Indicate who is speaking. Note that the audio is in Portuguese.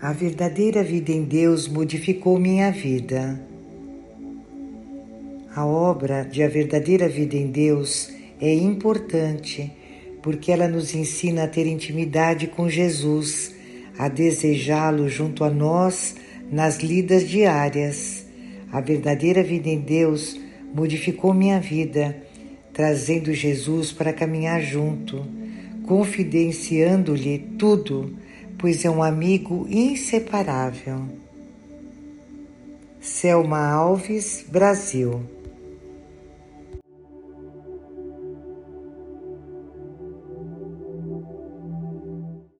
Speaker 1: A verdadeira vida em Deus modificou minha vida. A obra de A Verdadeira Vida em Deus é importante porque ela nos ensina a ter intimidade com Jesus, a desejá-lo junto a nós nas lidas diárias. A verdadeira vida em Deus modificou minha vida, trazendo Jesus para caminhar junto, confidenciando-lhe tudo, pois é um amigo inseparável. Selma Alves, Brasil